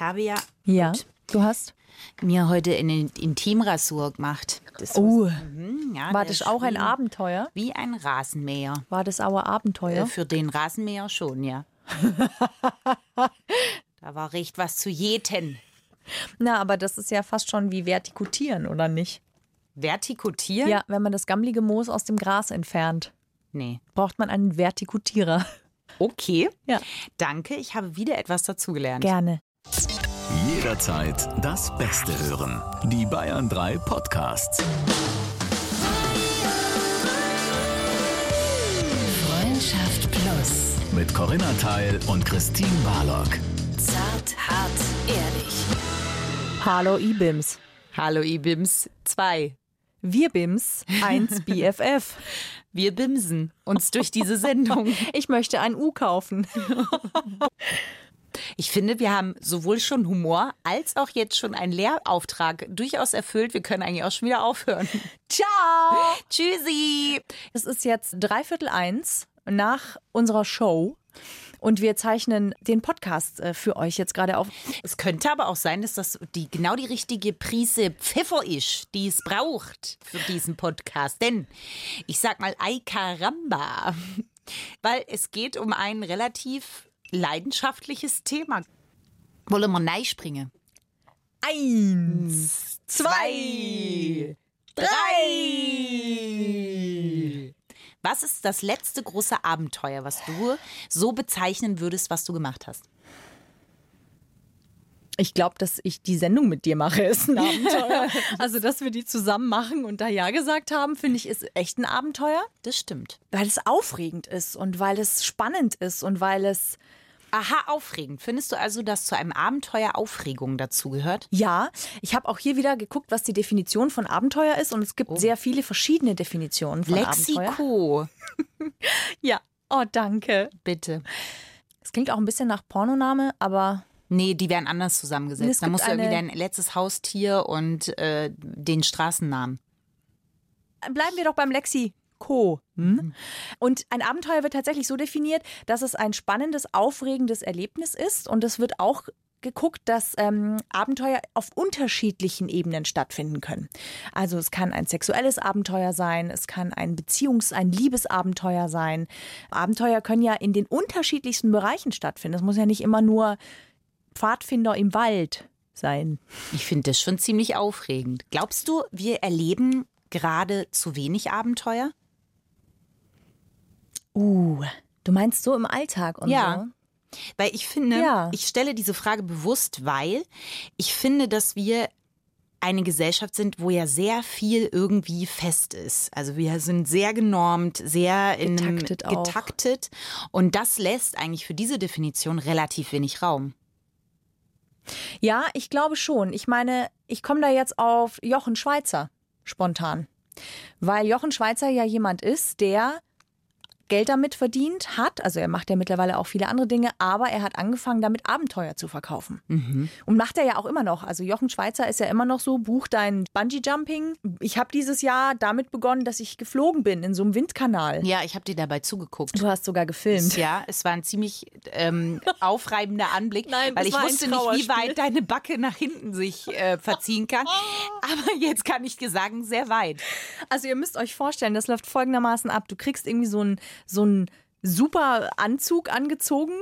Ich habe ja Ja. Du hast? mir heute eine Intimrasur gemacht. Das Oh. Mhm, ja, War das auch ein Abenteuer? Wie ein Rasenmäher. War das auch ein Abenteuer? Äh, Für den Rasenmäher schon, ja. da war recht was zu jäten. Na, aber das ist ja fast schon wie Vertikutieren, oder nicht? Vertikutieren? Ja, wenn man das gammelige Moos aus dem Gras entfernt, Nee. braucht man einen Vertikutierer. Okay. Ja. Danke, ich habe wieder etwas dazugelernt. Gerne. Jederzeit das Beste hören. Die Bayern 3 Podcasts. Freundschaft Plus. Mit Corinna Teil und Christine Barlock. Zart, hart, ehrlich. Hallo Ibims. Hallo Ibims 2. Wir Bims 1 BFF. Wir bimsen uns durch diese Sendung. Ich möchte ein U kaufen. Ich finde, wir haben sowohl schon Humor als auch jetzt schon einen Lehrauftrag durchaus erfüllt. Wir können eigentlich auch schon wieder aufhören. Ciao! Tschüssi! Es ist jetzt dreiviertel eins nach unserer Show und wir zeichnen den Podcast äh, für euch jetzt gerade auf. Es könnte aber auch sein, dass das die, genau die richtige Prise Pfeffer ist, die es braucht für diesen Podcast. Denn ich sag mal, ay caramba, weil es geht um ein relativ leidenschaftliches Thema. Wollen wir neu springen? Eins, Zwei, drei. Was ist das letzte große Abenteuer, was du so bezeichnen würdest, was du gemacht hast? Ich glaube, dass ich die Sendung mit dir mache, ist ein Abenteuer. also, dass wir die zusammen machen und da Ja gesagt haben, finde ich, ist echt ein Abenteuer. Das stimmt. Weil es aufregend ist und weil es spannend ist und weil es, Aha, aufregend. Findest du also, dass zu einem Abenteuer Aufregung dazugehört? ja, ich habe auch hier wieder geguckt, was die Definition von Abenteuer ist und es gibt sehr viele verschiedene Definitionen von Abenteuer. Lexiko, Ja. Oh, danke. bitte. Es klingt auch ein bisschen nach Pornoname, aber Nee, die werden anders Es zusammengesetzt. Da musst du irgendwie dein letztes Haustier und äh, den Straßennamen. bleiben wir doch beim Lexiko. Hm? Und ein Abenteuer wird tatsächlich so definiert, dass es ein spannendes, aufregendes Erlebnis ist. Und es wird auch geguckt, dass ähm, Abenteuer auf unterschiedlichen Ebenen stattfinden können. Also es kann ein sexuelles Abenteuer sein, es kann ein Beziehungs-, ein Liebesabenteuer sein. Abenteuer können ja in den unterschiedlichsten Bereichen stattfinden. Es muss ja nicht immer nur Pfadfinder im Wald sein. Ich finde das schon ziemlich aufregend. Glaubst du, wir erleben gerade zu wenig Abenteuer? Uh, du meinst so im Alltag und Ja. so? Weil ich finde, Ja. ich stelle diese Frage bewusst, weil ich finde, dass wir eine Gesellschaft sind, wo ja sehr viel irgendwie fest ist. Also wir sind sehr genormt, sehr in einem- Getaktet auch. getaktet und das lässt eigentlich für diese Definition relativ wenig Raum. Ja, ich glaube schon. Ich meine, ich komme da jetzt auf Jochen Schweizer spontan. Weil Jochen Schweizer ja jemand ist, der Geld damit verdient hat. Also er macht ja mittlerweile auch viele andere Dinge, aber er hat angefangen, damit Abenteuer zu verkaufen. Und macht er ja auch immer noch. Also Jochen Schweizer ist ja immer noch so, buch dein Bungee-Jumping. Ich habe dieses Jahr damit begonnen, dass ich geflogen bin in so einem Windkanal. Ja, ich habe dir dabei zugeguckt. Du hast sogar gefilmt. Ja, es war ein ziemlich ähm, aufreibender Anblick, Nein, weil ich ein wusste nicht, wie weit deine Backe nach hinten sich äh, verziehen kann. Aber jetzt kann ich dir sagen, sehr weit. Also ihr müsst euch vorstellen, das läuft folgendermaßen ab. Du kriegst irgendwie so einen so einen super Anzug angezogen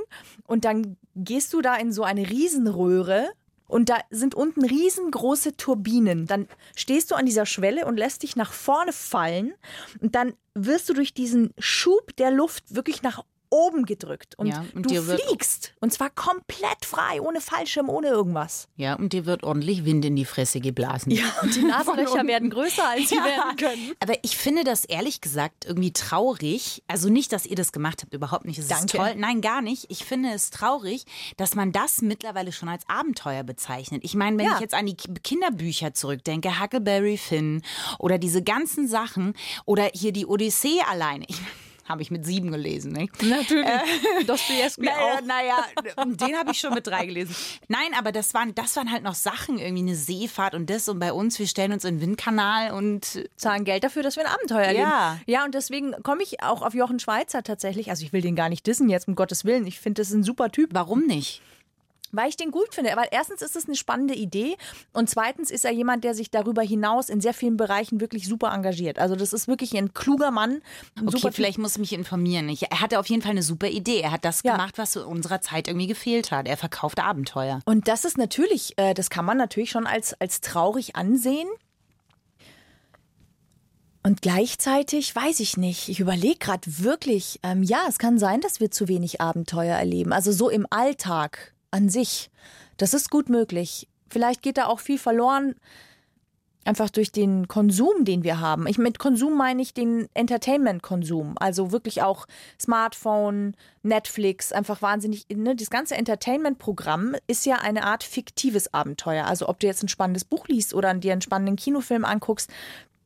und dann gehst du da in so eine Riesenröhre und da sind unten riesengroße Turbinen. Dann stehst du an dieser Schwelle und lässt dich nach vorne fallen und dann wirst du durch diesen Schub der Luft wirklich nach oben gedrückt und, Ja, und du fliegst und zwar komplett frei, ohne Fallschirm, ohne irgendwas. Ja, und dir wird ordentlich Wind in die Fresse geblasen. Ja, Und die Nasenlöcher werden größer, als sie Ja. werden können. Aber ich finde das ehrlich gesagt irgendwie traurig. Also nicht, dass ihr das gemacht habt, überhaupt nicht. Es Danke. ist toll. Nein, gar nicht. Ich finde es traurig, dass man das mittlerweile schon als Abenteuer bezeichnet. Ich meine, wenn Ja. ich jetzt an die Ki- Kinderbücher zurückdenke, Huckleberry Finn oder diese ganzen Sachen oder hier die Odyssee alleine. Ich, habe ich mit sieben gelesen, ne? Natürlich. Dostoevsky Naja, auch. naja, den habe ich schon mit drei gelesen. Nein, aber das waren, das waren halt noch Sachen, irgendwie eine Seefahrt und das und bei uns, wir stellen uns in den Windkanal und zahlen Geld dafür, dass wir ein Abenteuer erleben. Ja. Ja, und deswegen komme ich auch auf Jochen Schweizer tatsächlich. Also ich will den gar nicht dissen jetzt, um Gottes Willen. Ich finde, das ist ein super Typ. warum nicht? Weil ich den gut finde. Weil erstens ist es eine spannende Idee und zweitens ist er jemand, der sich darüber hinaus in sehr vielen Bereichen wirklich super engagiert. Also das ist wirklich ein kluger Mann. Ein Okay, vielleicht muss ich mich informieren. Ich, er hatte auf jeden Fall eine super Idee. Er hat das Ja. gemacht, was unserer Zeit irgendwie gefehlt hat. Er verkauft Abenteuer. Und das ist natürlich, äh, das kann man natürlich schon als, als traurig ansehen. Und gleichzeitig weiß ich nicht, ich überlege gerade wirklich, ähm, ja, es kann sein, dass wir zu wenig Abenteuer erleben. Also so im Alltag an sich. Das ist gut möglich. Vielleicht geht da auch viel verloren, einfach durch den Konsum, den wir haben. Ich mit Konsum meine ich den Entertainment-Konsum. Also wirklich auch Smartphone, Netflix, einfach wahnsinnig. Ne? Das ganze Entertainment-Programm ist ja eine Art fiktives Abenteuer. Also ob du jetzt ein spannendes Buch liest oder dir einen spannenden Kinofilm anguckst,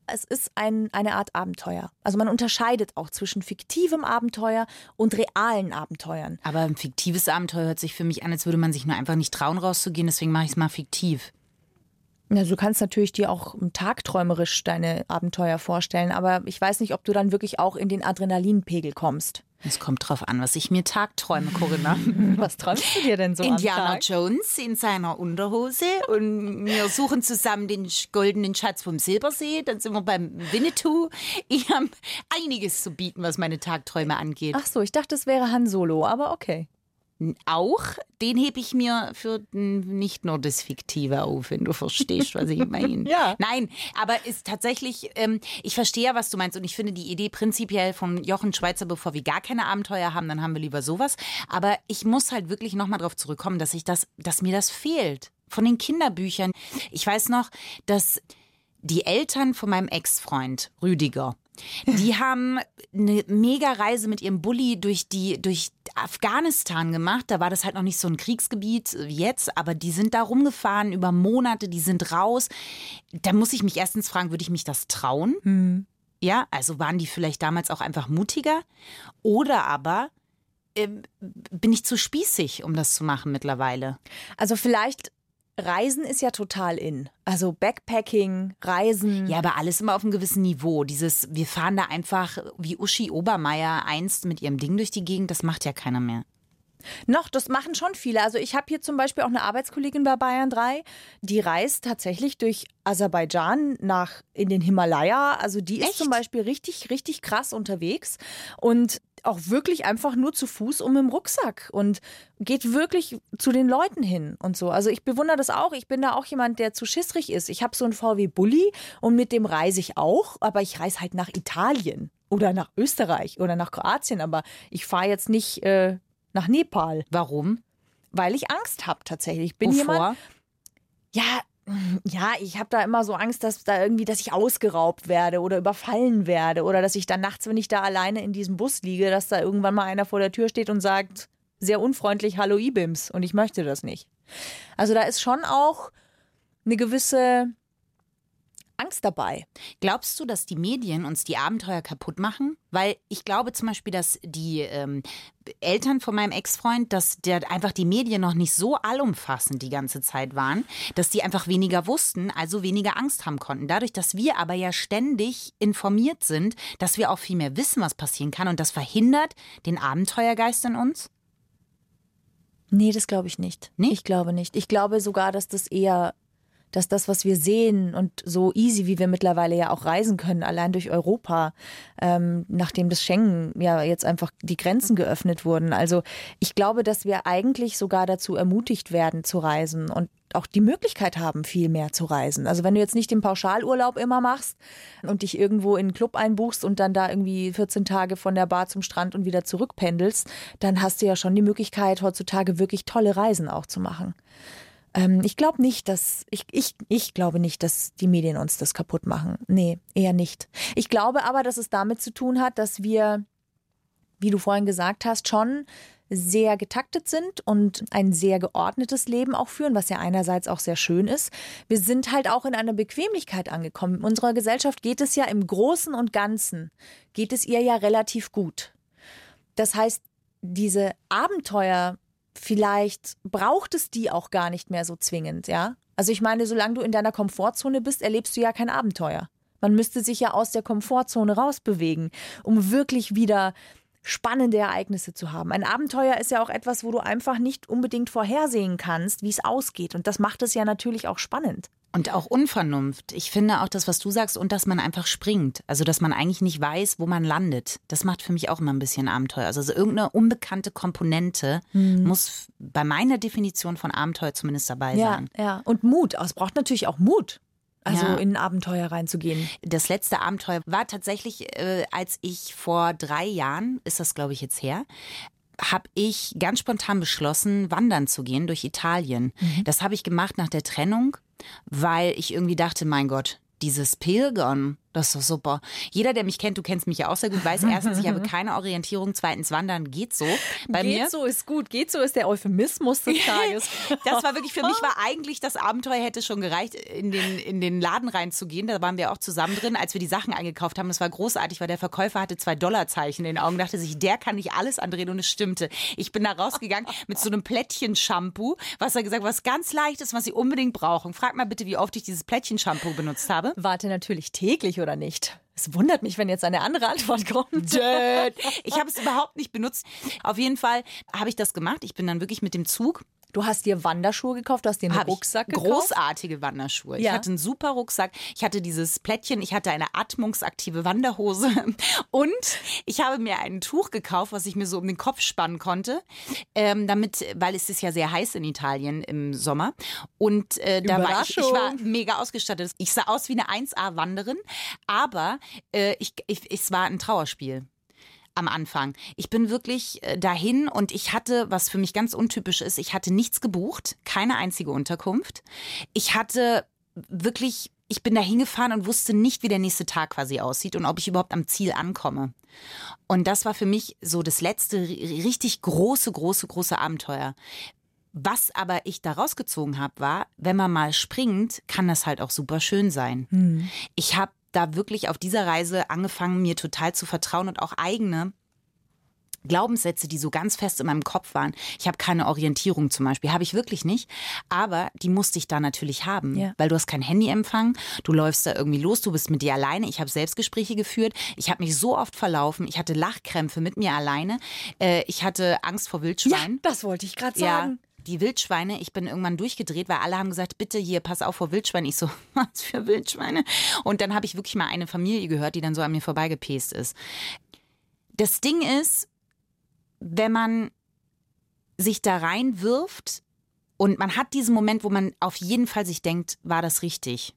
es ist ein, eine Art Abenteuer. Also man unterscheidet auch zwischen fiktivem Abenteuer und realen Abenteuern. Aber ein fiktives Abenteuer hört sich für mich an, als würde man sich nur einfach nicht trauen, rauszugehen. Deswegen mache ich es mal fiktiv. Also du kannst natürlich dir auch tagträumerisch deine Abenteuer vorstellen, aber ich weiß nicht, ob du dann wirklich auch in den Adrenalinpegel kommst. Es kommt drauf an, was ich mir tagträume, Corinna. Was träumst du dir denn so Indiana am Tag? Jones in seiner Unterhose und wir suchen zusammen den goldenen Schatz vom Silbersee. Dann sind wir beim Winnetou. Ich habe einiges zu bieten, was meine Tagträume angeht. Ach so, ich dachte, es wäre Han Solo, aber okay. Auch den hebe ich mir für nicht nur das Fiktive auf, wenn du verstehst, was ich meine. Ja. Nein, aber ist tatsächlich, ähm, ich verstehe ja, was du meinst und ich finde die Idee prinzipiell von Jochen Schweizer, bevor wir gar keine Abenteuer haben, dann haben wir lieber sowas. Aber ich muss halt wirklich nochmal drauf zurückkommen, dass ich das, dass mir das fehlt. Von den Kinderbüchern. Ich weiß noch, dass die Eltern von meinem Ex-Freund Rüdiger, die haben eine mega Reise mit ihrem Bulli durch die durch Afghanistan gemacht. Da war das halt noch nicht so ein Kriegsgebiet wie jetzt, aber die sind da rumgefahren über Monate, die sind raus. Da muss ich mich erstens fragen, würde ich mich das trauen? Ja, also waren die vielleicht damals auch einfach mutiger? Oder aber ähm, bin ich zu spießig, um das zu machen mittlerweile? Also vielleicht Reisen ist ja total in. Also Backpacking, Reisen. Ja, aber alles immer auf einem gewissen Niveau. Dieses, wir fahren da einfach wie Uschi Obermeier einst mit ihrem Ding durch die Gegend, das macht ja keiner mehr. Noch, das machen schon viele. Also ich habe hier zum Beispiel auch eine Arbeitskollegin bei Bayern 3, die reist tatsächlich durch Aserbaidschan nach in den Himalaya. Also die ist Echt? zum Beispiel richtig, richtig krass unterwegs und auch wirklich einfach nur zu Fuß um im Rucksack und geht wirklich zu den Leuten hin und so. Also ich bewundere das auch. Ich bin da auch jemand, der zu schissrig ist. Ich habe so einen VW Bulli und mit dem reise ich auch, aber ich reise halt nach Italien oder nach Österreich oder nach Kroatien, aber ich fahre jetzt nicht äh, nach Nepal Warum? weil ich Angst habe tatsächlich. Ich bin Wovor? jemand, ja, ja, ich habe da immer so Angst, dass da irgendwie, dass ich ausgeraubt werde oder überfallen werde oder dass ich dann nachts, wenn ich da alleine in diesem Bus liege, dass da irgendwann mal einer vor der Tür steht und sagt, sehr unfreundlich, hallo Ibims und ich möchte das nicht. Also da ist schon auch eine gewisse Angst dabei. Glaubst du, dass die Medien uns die Abenteuer kaputt machen? Weil ich glaube zum Beispiel, dass die ähm, Eltern von meinem Ex-Freund, dass der einfach die Medien noch nicht so allumfassend die ganze Zeit waren, dass die einfach weniger wussten, also weniger Angst haben konnten. Dadurch, dass wir aber ja ständig informiert sind, dass wir auch viel mehr wissen, was passieren kann und das verhindert den Abenteuergeist in uns? Nee, das glaube ich nicht. Nicht? Ich glaube nicht. Ich glaube sogar, dass das eher, dass das, was wir sehen und so easy, wie wir mittlerweile ja auch reisen können, allein durch Europa, ähm, nachdem das Schengen ja jetzt einfach die Grenzen geöffnet wurden. Also ich glaube, dass wir eigentlich sogar dazu ermutigt werden zu reisen und auch die Möglichkeit haben, viel mehr zu reisen. Also wenn du jetzt nicht den Pauschalurlaub immer machst und dich irgendwo in einen Club einbuchst und dann da irgendwie 14 Tage von der Bar zum Strand und wieder zurückpendelst, dann hast du ja schon die Möglichkeit, heutzutage wirklich tolle Reisen auch zu machen. Ähm, ich glaube nicht, dass ich, ich, ich glaube nicht, dass die Medien uns das kaputt machen. Nee, eher nicht. Ich glaube aber, dass es damit zu tun hat, dass wir, wie du vorhin gesagt hast, schon sehr getaktet sind und ein sehr geordnetes Leben auch führen, was ja einerseits auch sehr schön ist. Wir sind halt auch in einer Bequemlichkeit angekommen. In unserer Gesellschaft geht es ja im Großen und Ganzen, geht es ihr ja relativ gut. Das heißt, diese Abenteuer, vielleicht braucht es die auch gar nicht mehr so zwingend, ja? Also ich meine, solange du in deiner Komfortzone bist, erlebst du ja kein Abenteuer. Man müsste sich ja aus der Komfortzone rausbewegen, um wirklich wieder spannende Ereignisse zu haben. Ein Abenteuer ist ja auch etwas, wo du einfach nicht unbedingt vorhersehen kannst, wie es ausgeht. Und das macht es ja natürlich auch spannend. Und auch Unvernunft. Ich finde auch das, was du sagst, und dass man einfach springt. Also, dass man eigentlich nicht weiß, wo man landet. Das macht für mich auch immer ein bisschen Abenteuer. Also, also irgendeine unbekannte Komponente Mhm. muss bei meiner Definition von Abenteuer zumindest dabei Ja, sein. ja. Und Mut. Es braucht natürlich auch Mut, also Ja. in ein Abenteuer reinzugehen. Das letzte Abenteuer war tatsächlich, äh, als ich vor drei Jahren, ist das glaube ich jetzt her, habe ich ganz spontan beschlossen, wandern zu gehen durch Italien. Das habe ich gemacht nach der Trennung, weil ich irgendwie dachte, mein Gott, dieses Pilgern, das ist doch super. Jeder, der mich kennt, du kennst mich ja auch sehr gut, weiß erstens, ich habe keine Orientierung, zweitens, Wandern geht so. Bei geht mir. so ist gut. Geht so ist der Euphemismus des Tages. Das war wirklich, für mich war eigentlich das Abenteuer hätte schon gereicht, in den, in den Laden reinzugehen. Da waren wir auch zusammen drin, als wir die Sachen eingekauft haben. Das war großartig, weil der Verkäufer hatte zwei Dollarzeichen in den Augen, dachte sich, der kann nicht alles andrehen und es stimmte. Ich bin da rausgegangen mit so einem Plättchen-Shampoo, was er gesagt, was ganz leicht ist, was sie unbedingt brauchen. Frag mal bitte, wie oft ich dieses Plättchen-Shampoo benutzt habe. Warte natürlich täglich oder nicht? Es wundert mich, wenn jetzt eine andere Antwort kommt. Ich habe es überhaupt nicht benutzt. Auf jeden Fall habe ich das gemacht. Ich bin dann wirklich mit dem Zug Du hast dir Wanderschuhe gekauft, du hast dir einen Hab ich Rucksack gekauft. Großartige Wanderschuhe. Ich Ja. hatte einen super Rucksack. Ich hatte dieses Plättchen. Ich hatte eine atmungsaktive Wanderhose. Und ich habe mir ein Tuch gekauft, was ich mir so um den Kopf spannen konnte. Ähm, damit, weil es ist ja sehr heiß in Italien im Sommer. Und äh, da war ich, ich war mega ausgestattet. Ich sah aus wie eine 1A-Wanderin. Aber äh, ich, ich, es war ein Trauerspiel am Anfang. Ich bin wirklich äh, dahin und ich hatte, was für mich ganz untypisch ist, ich hatte nichts gebucht, keine einzige Unterkunft. Ich hatte wirklich, ich bin da hingefahren und wusste nicht, wie der nächste Tag quasi aussieht und ob ich überhaupt am Ziel ankomme. Und das war für mich so das letzte ri- richtig große, große, große Abenteuer. Was aber ich da rausgezogen habe, war, wenn man mal springt, kann das halt auch super schön sein. Ich habe da wirklich auf dieser Reise angefangen, mir total zu vertrauen und auch eigene Glaubenssätze, die so ganz fest in meinem Kopf waren. Ich habe keine Orientierung zum Beispiel, habe ich wirklich nicht. Aber die musste ich da natürlich haben, Ja. weil du hast kein Handyempfang, du läufst da irgendwie los, du bist mit dir alleine. Ich habe Selbstgespräche geführt, ich habe mich so oft verlaufen, ich hatte Lachkrämpfe mit mir alleine, äh, ich hatte Angst vor Ja, Wildschweinen. das wollte ich gerade Ja, sagen. Die Wildschweine, ich bin irgendwann durchgedreht, weil alle haben gesagt, bitte hier, pass auf vor Wildschweinen. Ich so, was für Wildschweine? Und dann habe ich wirklich mal eine Familie gehört, die dann so an mir vorbeigepest ist. Das Ding ist, wenn man sich da reinwirft und man hat diesen Moment, wo man auf jeden Fall sich denkt, war das richtig?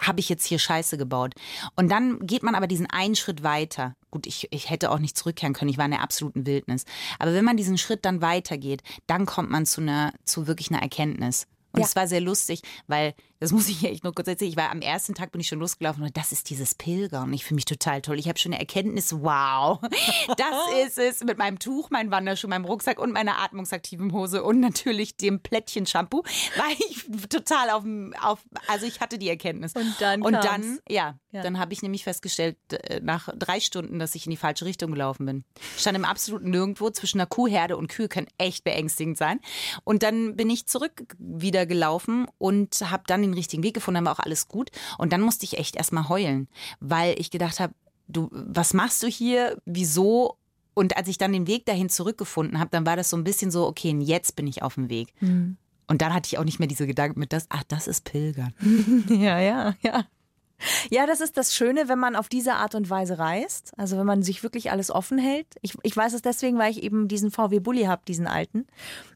Habe ich jetzt hier Scheiße gebaut? Und dann geht man aber diesen einen Schritt weiter. Gut, ich, ich hätte auch nicht zurückkehren können, ich war in der absoluten Wildnis. Aber wenn man diesen Schritt dann weitergeht, dann kommt man zu einer, zu wirklich einer Erkenntnis. Und Ja. es war sehr lustig, weil, das muss ich echt nur kurz erzählen, ich war am ersten Tag bin ich schon losgelaufen und das ist dieses Pilgern. Ich fühle mich total toll. Ich habe schon eine Erkenntnis, wow, das ist es mit meinem Tuch, meinem Wanderschuh, meinem Rucksack und meiner atmungsaktiven Hose und natürlich dem Plättchen-Shampoo, war ich total auf, dem- auf also ich hatte die Erkenntnis. Und dann Und kam's. dann, ja, Ja. dann habe ich nämlich festgestellt, äh, nach drei Stunden, dass ich in die falsche Richtung gelaufen bin. Ich stand im absoluten Nirgendwo zwischen einer Kuhherde und Kühe können echt beängstigend sein. Und dann bin ich zurück wieder gelaufen und habe dann den richtigen Weg gefunden, dann war auch alles gut. Und dann musste ich echt erstmal heulen, weil ich gedacht habe, du, was machst du hier? Wieso? Und als ich dann den Weg dahin zurückgefunden habe, dann war das so ein bisschen so, okay, jetzt bin ich auf dem Weg. Mhm. Und dann hatte ich auch nicht mehr diese Gedanken mit das, ach, das ist Pilgern. Ja, ja, ja. Ja, das ist das Schöne, wenn man auf diese Art und Weise reist. Also wenn man sich wirklich alles offen hält. Ich, ich weiß es deswegen, weil ich eben diesen VW Bulli habe, diesen alten.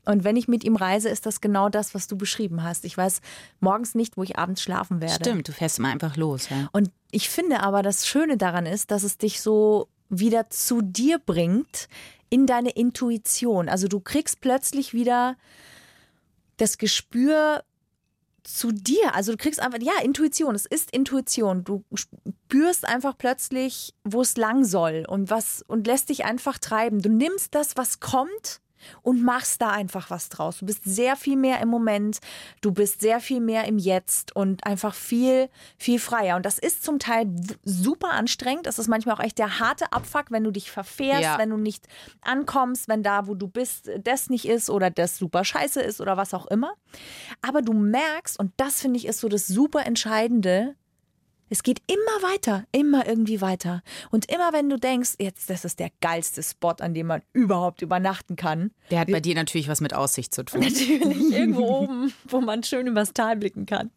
Und wenn ich mit ihm reise, ist das genau das, was du beschrieben hast. Ich weiß morgens nicht, wo ich abends schlafen werde. Stimmt, du fährst immer einfach los. Ja. Und ich finde aber, das Schöne daran ist, dass es dich so wieder zu dir bringt, in deine Intuition. Also du kriegst plötzlich wieder das Gespür zu dir. Also du kriegst einfach, ja, Intuition, es ist Intuition. Du spürst einfach plötzlich, wo es lang soll und was und lässt dich einfach treiben. Du nimmst das, was kommt und machst da einfach was draus. Du bist sehr viel mehr im Moment, du bist sehr viel mehr im Jetzt und einfach viel, viel freier. Und das ist zum Teil super anstrengend. Das ist manchmal auch echt der harte Abfuck, wenn du dich verfährst, Ja. wenn du nicht ankommst, wenn da, wo du bist, das nicht ist oder das super scheiße ist oder was auch immer. Aber du merkst, und das finde ich ist so das super Entscheidende, Es geht immer weiter, immer irgendwie weiter. Und immer wenn du denkst, jetzt, das ist der geilste Spot, an dem man überhaupt übernachten kann. Der hat bei dir natürlich was mit Aussicht zu tun. Natürlich, irgendwo oben, wo man schön übers Tal blicken kann.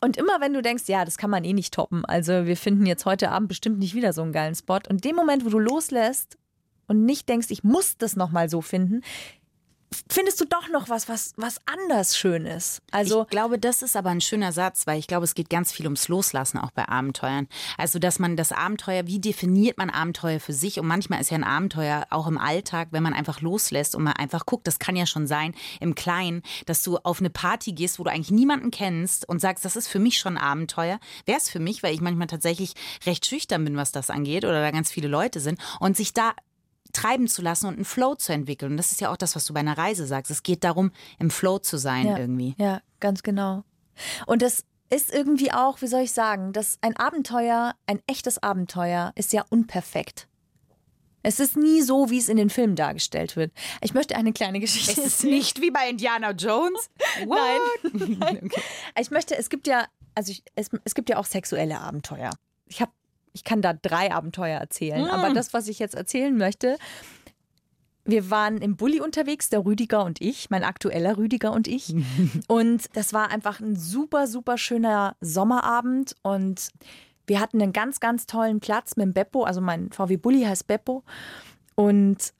Und immer wenn du denkst, ja, das kann man eh nicht toppen, also wir finden jetzt heute Abend bestimmt nicht wieder so einen geilen Spot. Und dem Moment, wo du loslässt und nicht denkst, ich muss das nochmal so finden, findest du doch noch was, was, was anders schön ist. Also ich glaube, das ist aber ein schöner Satz, weil ich glaube, es geht ganz viel ums Loslassen auch bei Abenteuern. Also, dass man das Abenteuer, wie definiert man Abenteuer für sich? Und manchmal ist ja ein Abenteuer auch im Alltag, wenn man einfach loslässt und man einfach guckt, das kann ja schon sein, im Kleinen, dass du auf eine Party gehst, wo du eigentlich niemanden kennst und sagst, das ist für mich schon Abenteuer. Wäre es für mich, weil ich manchmal tatsächlich recht schüchtern bin, was das angeht, oder da ganz viele Leute sind und sich da treiben zu lassen und einen Flow zu entwickeln. Und das ist ja auch das, was du bei einer Reise sagst. Es geht darum, im Flow zu sein ja, irgendwie. Ja, ganz genau. Und das ist irgendwie auch, wie soll ich sagen, dass ein Abenteuer, ein echtes Abenteuer, ist ja unperfekt. Es ist nie so, wie es in den Filmen dargestellt wird. Ich möchte eine kleine Geschichte. Es ist nicht wie bei Indiana Jones. Nein. Nein. Okay. Ich möchte, es gibt ja, also ich, es, es gibt ja auch sexuelle Abenteuer. Ich habe ich kann da drei Abenteuer erzählen. Mm. Aber das, was ich jetzt erzählen möchte, wir waren im Bulli unterwegs, der Rüdiger und ich, mein aktueller Rüdiger und ich. und das war einfach ein super, super schöner Sommerabend und wir hatten einen ganz, ganz tollen Platz mit dem Beppo. Also mein VW Bulli heißt Beppo. Und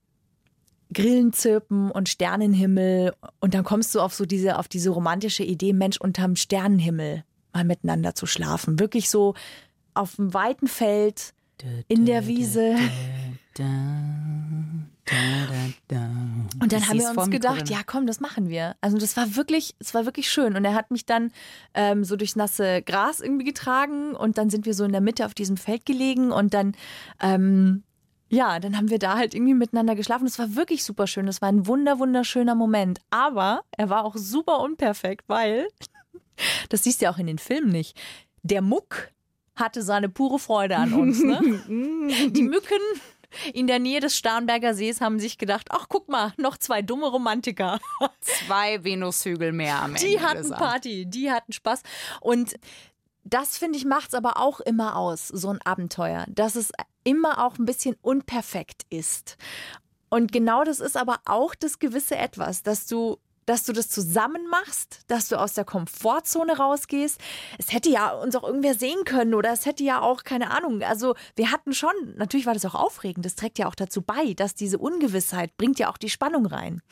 Grillen zirpen und Sternenhimmel. Und dann kommst du auf so diese, auf diese romantische Idee, Mensch, unterm Sternenhimmel mal miteinander zu schlafen. Wirklich so auf dem weiten Feld, in der Wiese. Und dann haben wir uns gedacht, ja komm, das machen wir. Also das war wirklich, es war wirklich schön. Und er hat mich dann ähm, so durchs nasse Gras irgendwie getragen und dann sind wir so in der Mitte auf diesem Feld gelegen und dann ähm, ja, dann haben wir da halt irgendwie miteinander geschlafen. Es war wirklich super schön. Es war ein wunder, wunderschöner Moment. Aber er war auch super unperfekt, weil, das siehst du ja auch in den Filmen nicht, der Muck hatte seine pure Freude an uns. Ne? Die Mücken in der Nähe des Starnberger Sees haben sich gedacht, ach guck mal, noch zwei dumme Romantiker. Zwei Venushügel mehr am Ende. Die hatten Party, die hatten Spaß. Und das, finde ich, macht es aber auch immer aus, so ein Abenteuer, dass es immer auch ein bisschen unperfekt ist. Und genau das ist aber auch das gewisse Etwas, dass du dass du das zusammen machst, dass du aus der Komfortzone rausgehst. Es hätte ja uns auch irgendwer sehen können oder es hätte ja auch, keine Ahnung, also wir hatten schon, natürlich war das auch aufregend, das trägt ja auch dazu bei, dass diese Ungewissheit bringt ja auch die Spannung rein.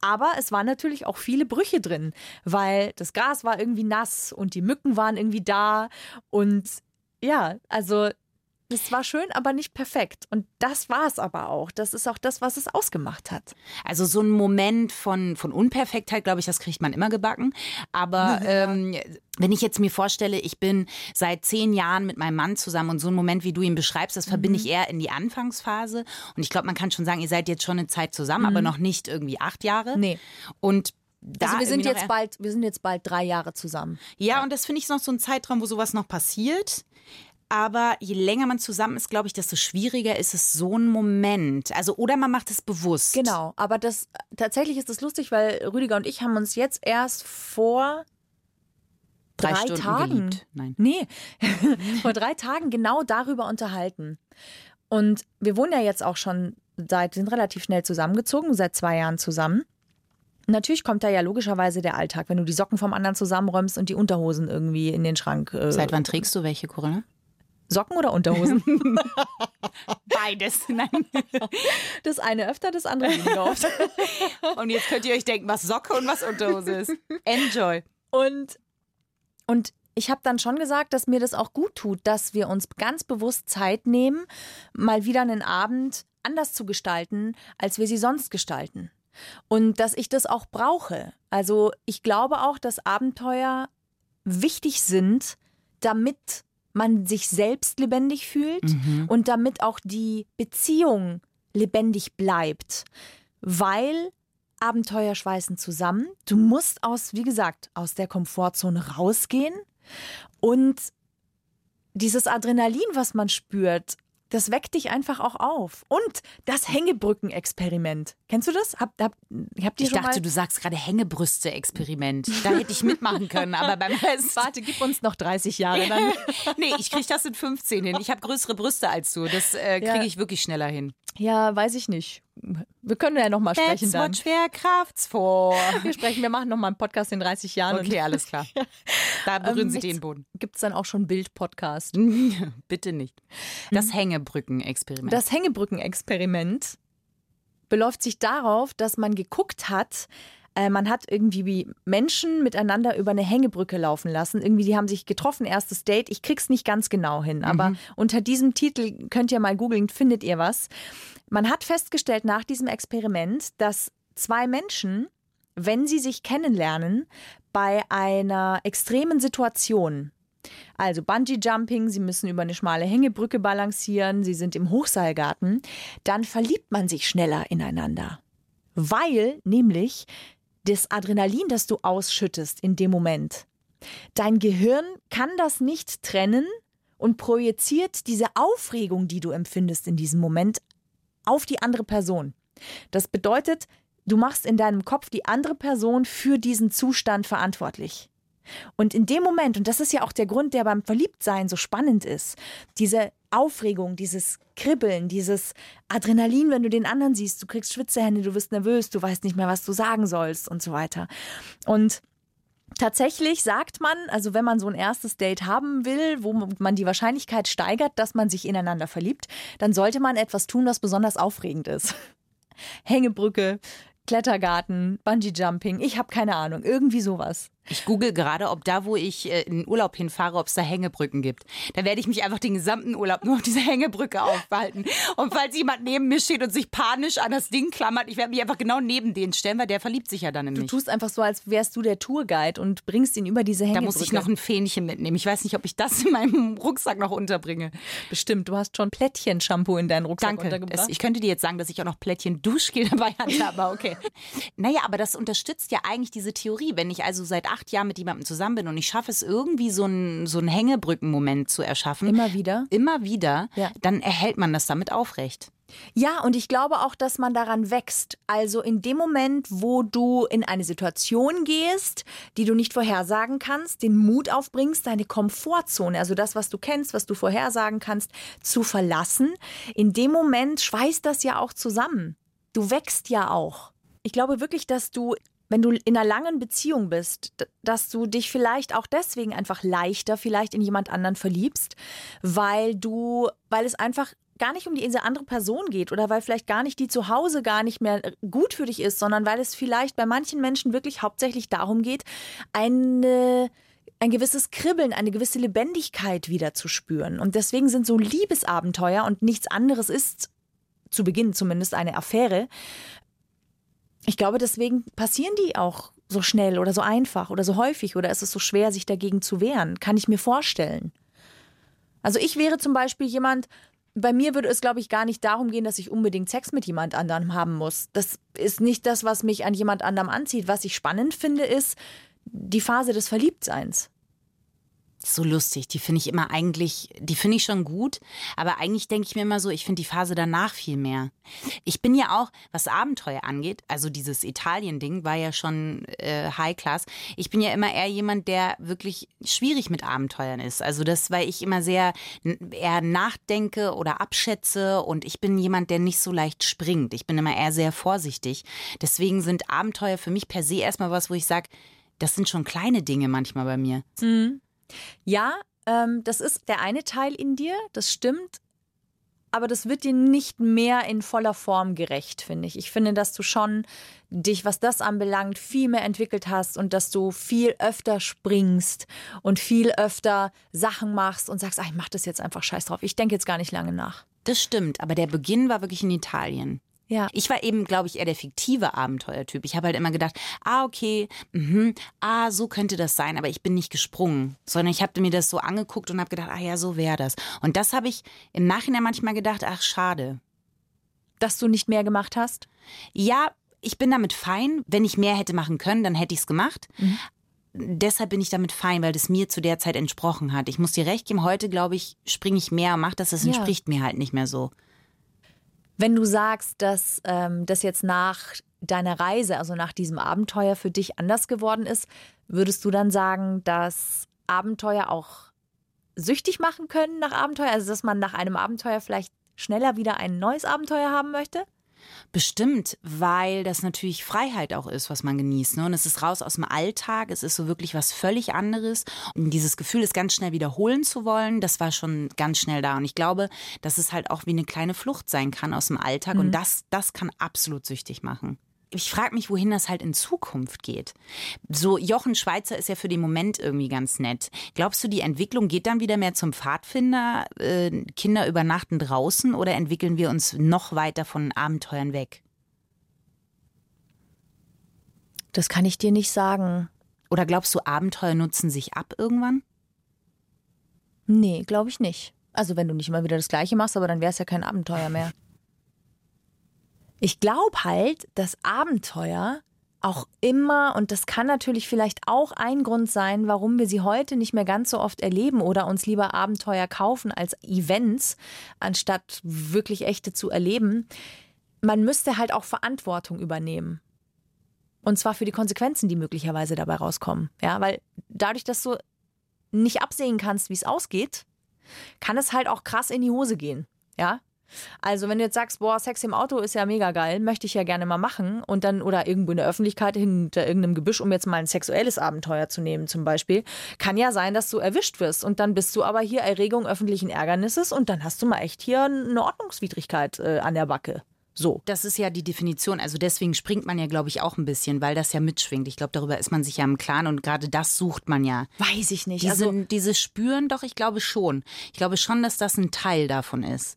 Aber es waren natürlich auch viele Brüche drin, weil das Gras war irgendwie nass und die Mücken waren irgendwie da und ja, also es war schön, aber nicht perfekt. Und das war es aber auch. Das ist auch das, was es ausgemacht hat. Also so ein Moment von, von Unperfektheit, glaube ich, das kriegt man immer gebacken. Aber ähm, wenn ich jetzt mir vorstelle, ich bin seit zehn Jahren mit meinem Mann zusammen und so ein Moment, wie du ihn beschreibst, das verbinde ich eher in die Anfangsphase. Und ich glaube, man kann schon sagen, ihr seid jetzt schon eine Zeit zusammen, mhm. aber noch nicht irgendwie acht Jahre. Nee. Und da also wir sind jetzt bald, wir sind jetzt bald drei Jahre zusammen. Ja, ja. und das finde ich noch so ein Zeitraum, wo sowas noch passiert. Aber je länger man zusammen ist, glaube ich, desto schwieriger ist es so ein Moment. Also, oder man macht es bewusst. Genau, aber das tatsächlich ist das lustig, weil Rüdiger und ich haben uns jetzt erst vor drei, drei Tagen. Geliebt. Nein. Nee, vor drei Tagen genau darüber unterhalten. Und wir wohnen ja jetzt auch schon seit, sind relativ schnell zusammengezogen, seit zwei Jahren zusammen. Natürlich kommt da ja logischerweise der Alltag, wenn du die Socken vom anderen zusammenräumst und die Unterhosen irgendwie in den Schrank. Äh, Seit wann trägst du welche, Corinne? Socken oder Unterhosen? Beides. Nein. Das eine öfter, das andere weniger oft. Und jetzt könnt ihr euch denken, was Socke und was Unterhose ist. Enjoy. Und, und ich habe dann schon gesagt, dass mir das auch gut tut, dass wir uns ganz bewusst Zeit nehmen, mal wieder einen Abend anders zu gestalten, als wir sie sonst gestalten. Und dass ich das auch brauche. Also ich glaube auch, dass Abenteuer wichtig sind, damit man sich selbst lebendig fühlt mhm. und damit auch die Beziehung lebendig bleibt. Weil Abenteuer schweißen zusammen. Du musst aus, wie gesagt, aus der Komfortzone rausgehen und dieses Adrenalin, was man spürt, das weckt dich einfach auch auf. Und das Hängebrücken-Experiment. Kennst du das? Hab, hab, ihr Ich dachte, du sagst gerade Hängebrüste-Experiment. Da hätte ich mitmachen können, aber beim Rest. Warte, gib uns noch 30 Jahre. Dann Nee, ich kriege das in 15 hin. Ich habe größere Brüste als du. Das äh, kriege Ja. ich wirklich schneller hin. ja, weiß ich nicht. Wir können ja noch mal sprechen dann. what Schwerkraft's for. Wir sprechen, wir machen noch mal einen Podcast in 30 Jahren. Okay, alles klar. Da berühren Sie den Boden. Gibt es dann auch schon Bild-Podcast. Bitte nicht. Das Hängebrücken-Experiment. Das Hängebrücken-Experiment beläuft sich darauf, dass man geguckt hat, äh, man hat irgendwie wie Menschen miteinander über eine Hängebrücke laufen lassen. Irgendwie, die haben sich getroffen, erstes Date. Ich krieg's nicht ganz genau hin, aber unter diesem Titel könnt ihr mal googeln, findet ihr was. Man hat festgestellt nach diesem Experiment, dass zwei Menschen, wenn sie sich kennenlernen, bei einer extremen Situation, also Bungee Jumping, sie müssen über eine schmale Hängebrücke balancieren, sie sind im Hochseilgarten, dann verliebt man sich schneller ineinander. Weil nämlich das Adrenalin, das du ausschüttest in dem Moment, dein Gehirn kann das nicht trennen und projiziert diese Aufregung, die du empfindest in diesem Moment, auf die andere Person. Das bedeutet, du machst in deinem Kopf die andere Person für diesen Zustand verantwortlich. Und in dem Moment, und das ist ja auch der Grund, der beim Verliebtsein so spannend ist, diese Aufregung, dieses Kribbeln, dieses Adrenalin, wenn du den anderen siehst, du kriegst Schwitzehände, du wirst nervös, du weißt nicht mehr, was du sagen sollst und so weiter. Und Tatsächlich sagt man, also wenn man so ein erstes Date haben will, wo man die Wahrscheinlichkeit steigert, dass man sich ineinander verliebt, dann sollte man etwas tun, was besonders aufregend ist. Hängebrücke, Klettergarten, Bungee Jumping, ich habe keine Ahnung, irgendwie sowas. Ich google gerade, ob da, wo ich äh, in Urlaub hinfahre, ob es da Hängebrücken gibt. Da werde ich mich einfach den gesamten Urlaub nur auf dieser Hängebrücke aufhalten. Und falls jemand neben mir steht und sich panisch an das Ding klammert, ich werde mich einfach genau neben den stellen, weil der verliebt sich ja dann in Du mich. tust einfach so, als wärst du der Tourguide und bringst ihn über diese Da Hängebrücke. muss ich noch ein Fähnchen mitnehmen. Ich weiß nicht, ob ich das in meinem Rucksack noch unterbringe. Bestimmt, du hast schon Plättchen-Shampoo in deinen Rucksack Danke. untergebracht. Es, ich könnte dir jetzt sagen, dass ich auch noch Plättchen Duschgel dabei hatte, aber okay. Naja, aber das unterstützt ja eigentlich diese Theorie. Wenn ich also seit acht Jahren mit jemandem zusammen bin und ich schaffe es irgendwie, so einen, so einen Hängebrückenmoment zu erschaffen. Immer wieder? Immer wieder, Ja. dann erhält man das damit aufrecht. Ja, und ich glaube auch, dass man daran wächst. Also in dem Moment, wo du in eine Situation gehst, die du nicht vorhersagen kannst, den Mut aufbringst, deine Komfortzone, also das, was du kennst, was du vorhersagen kannst, zu verlassen, in dem Moment schweißt das ja auch zusammen. Du wächst ja auch. Ich glaube wirklich, dass du wenn du in einer langen Beziehung bist, dass du dich vielleicht auch deswegen einfach leichter vielleicht in jemand anderen verliebst, weil du, weil es einfach gar nicht um diese andere Person geht oder weil vielleicht gar nicht die zu Hause gar nicht mehr gut für dich ist, sondern weil es vielleicht bei manchen Menschen wirklich hauptsächlich darum geht, eine ein gewisses Kribbeln, eine gewisse Lebendigkeit wieder zu spüren. Und deswegen sind so Liebesabenteuer und nichts anderes ist, zu Beginn zumindest, eine Affäre, ich glaube, deswegen passieren die auch so schnell oder so einfach oder so häufig oder ist es so schwer, sich dagegen zu wehren? Kann ich mir vorstellen. Also ich wäre zum Beispiel jemand, bei mir würde es, glaube ich, gar nicht darum gehen, dass ich unbedingt Sex mit jemand anderem haben muss. Das ist nicht das, was mich an jemand anderem anzieht. Was ich spannend finde, ist die Phase des Verliebtseins. So lustig. Die finde ich immer eigentlich, die finde ich schon gut. Aber eigentlich denke ich mir immer so, ich finde die Phase danach viel mehr. Ich bin ja auch, was Abenteuer angeht, also dieses Italien-Ding war ja schon äh, High Class. Ich bin ja immer eher jemand, der wirklich schwierig mit Abenteuern ist. Also das, weil ich immer sehr eher nachdenke oder abschätze und ich bin jemand, der nicht so leicht springt. Ich bin immer eher sehr vorsichtig. Deswegen sind Abenteuer für mich per se erstmal was, wo ich sage, das sind schon kleine Dinge manchmal bei mir. Ja, ähm, das ist der eine Teil in dir, das stimmt. Aber das wird dir nicht mehr in voller Form gerecht, finde ich. Ich finde, dass du schon dich, was das anbelangt, viel mehr entwickelt hast und dass du viel öfter springst und viel öfter Sachen machst und sagst, ah, ich mach das jetzt einfach scheiß drauf. Ich denke jetzt gar nicht lange nach. Das stimmt, aber der Beginn war wirklich in Italien. Ja. Ich war eben, glaube ich, eher der fiktive Abenteuertyp. Ich habe halt immer gedacht, ah, okay, mhm, ah, so könnte das sein, aber ich bin nicht gesprungen, sondern ich habe mir das so angeguckt und habe gedacht, ah ja, so wäre das. Und das habe ich im Nachhinein manchmal gedacht, ach, schade. Dass du nicht mehr gemacht hast? Ja, ich bin damit fein. Wenn ich mehr hätte machen können, dann hätte ich es gemacht. deshalb bin ich damit fein, weil das mir zu der Zeit entsprochen hat. Ich muss dir recht geben, heute glaube ich, springe ich mehr und mache das, das Ja. entspricht mir halt nicht mehr so. Wenn du sagst, dass ähm, das jetzt nach deiner Reise, also nach diesem Abenteuer für dich anders geworden ist, würdest du dann sagen, dass Abenteuer auch süchtig machen können nach Abenteuer? Also dass man nach einem Abenteuer vielleicht schneller wieder ein neues Abenteuer haben möchte? Bestimmt, weil das natürlich Freiheit auch ist, was man genießt. Ne? Und es ist raus aus dem Alltag, es ist so wirklich was völlig anderes. Und dieses Gefühl, es ganz schnell wiederholen zu wollen, das war schon ganz schnell da. Und ich glaube, dass es halt auch wie eine kleine Flucht sein kann aus dem Alltag. Und das, das kann absolut süchtig machen. Ich frage mich, wohin das halt in Zukunft geht. So, Jochen Schweizer ist ja für den Moment irgendwie ganz nett. Glaubst du, die Entwicklung geht dann wieder mehr zum Pfadfinder? Äh, Kinder übernachten draußen oder entwickeln wir uns noch weiter von Abenteuern weg? Das kann ich dir nicht sagen. Oder glaubst du, Abenteuer nutzen sich ab irgendwann? Nee, glaube ich nicht. Also wenn du nicht immer wieder das Gleiche machst, aber dann wäre es ja kein Abenteuer mehr. Ich glaube halt, dass Abenteuer auch immer, und das kann natürlich vielleicht auch ein Grund sein, warum wir sie heute nicht mehr ganz so oft erleben oder uns lieber Abenteuer kaufen als Events, anstatt wirklich echte zu erleben. Man müsste halt auch Verantwortung übernehmen. Und zwar für die Konsequenzen, die möglicherweise dabei rauskommen. Ja, weil dadurch, dass du nicht absehen kannst, wie es ausgeht, kann es halt auch krass in die Hose gehen. Ja. Also, wenn du jetzt sagst, boah, Sex im Auto ist ja mega geil, möchte ich ja gerne mal machen und dann oder irgendwo in der Öffentlichkeit hinter irgendeinem Gebüsch, um jetzt mal ein sexuelles Abenteuer zu nehmen, zum Beispiel, kann ja sein, dass du erwischt wirst und dann bist du aber hier Erregung öffentlichen Ärgernisses und dann hast du mal echt hier eine Ordnungswidrigkeit äh, an der Backe. So. Das ist ja die Definition. Also deswegen springt man ja, glaube ich, auch ein bisschen, weil das ja mitschwingt. Ich glaube, darüber ist man sich ja im Klaren und gerade das sucht man ja. Weiß ich nicht. Diese, Also, dieses Spüren, doch, ich glaube schon. Ich glaube schon, dass das ein Teil davon ist.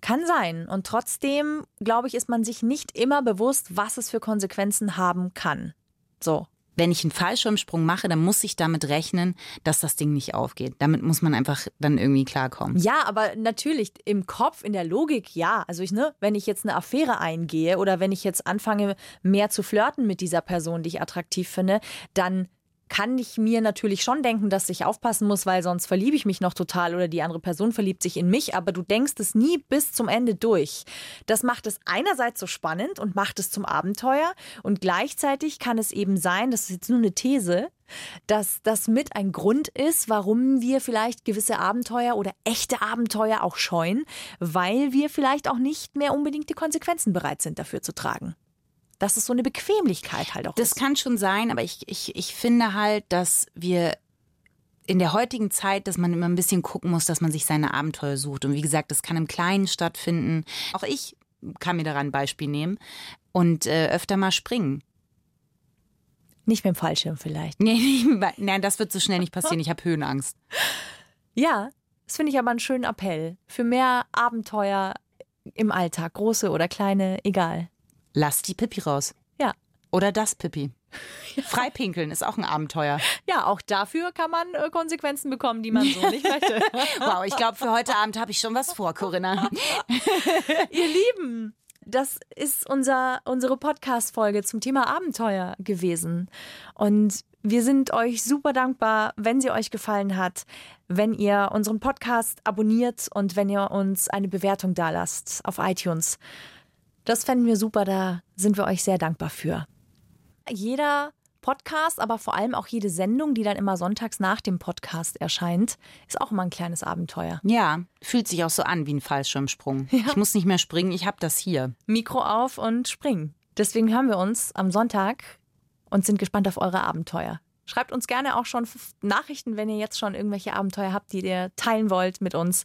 Kann sein. Und trotzdem, glaube ich, ist man sich nicht immer bewusst, was es für Konsequenzen haben kann. So. Wenn ich einen Fallschirmsprung mache, dann muss ich damit rechnen, dass das Ding nicht aufgeht. Damit muss man einfach dann irgendwie klarkommen. Ja, aber natürlich im Kopf, in der Logik, ja. Also ich, ne, wenn ich jetzt eine Affäre eingehe oder wenn ich jetzt anfange, mehr zu flirten mit dieser Person, die ich attraktiv finde, dann kann ich mir natürlich schon denken, dass ich aufpassen muss, weil sonst verliebe ich mich noch total oder die andere Person verliebt sich in mich, aber du denkst es nie bis zum Ende durch. Das macht es einerseits so spannend und macht es zum Abenteuer und gleichzeitig kann es eben sein, das ist jetzt nur eine These, dass das mit ein Grund ist, warum wir vielleicht gewisse Abenteuer oder echte Abenteuer auch scheuen, weil wir vielleicht auch nicht mehr unbedingt die Konsequenzen bereit sind dafür zu tragen. Dass es so eine Bequemlichkeit halt auch Das ist. kann schon sein, aber ich, ich, ich finde halt, dass wir in der heutigen Zeit, dass man immer ein bisschen gucken muss, dass man sich seine Abenteuer sucht. Und wie gesagt, das kann im Kleinen stattfinden. Auch ich kann mir daran ein Beispiel nehmen und äh, öfter mal springen. Nicht mit dem Fallschirm vielleicht. Nee, nicht, nein, das wird so schnell nicht passieren. Ich habe Höhenangst. Ja, das finde ich aber einen schönen Appell. Für mehr Abenteuer im Alltag, große oder kleine, egal. Lass die Pippi raus. Ja. Oder das Pippi. Freipinkeln ist auch ein Abenteuer. Ja, auch dafür kann man äh, Konsequenzen bekommen, die man so nicht möchte. Wow, ich glaube, für heute Abend habe ich schon was vor, Corinna. Ihr Lieben, das ist unser, unsere Podcast-Folge zum Thema Abenteuer gewesen. Und wir sind euch super dankbar, wenn sie euch gefallen hat, wenn ihr unseren Podcast abonniert und wenn ihr uns eine Bewertung dalasst auf iTunes. Das fänden wir super, da sind wir euch sehr dankbar für. Jeder Podcast, aber vor allem auch jede Sendung, die dann immer sonntags nach dem Podcast erscheint, ist auch immer ein kleines Abenteuer. Ja, fühlt sich auch so an wie ein Fallschirmsprung. Ich muss nicht mehr springen, ich habe das hier. Mikro auf und springen. Deswegen hören wir uns am Sonntag und sind gespannt auf eure Abenteuer. Schreibt uns gerne auch schon Nachrichten, wenn ihr jetzt schon irgendwelche Abenteuer habt, die ihr teilen wollt mit uns.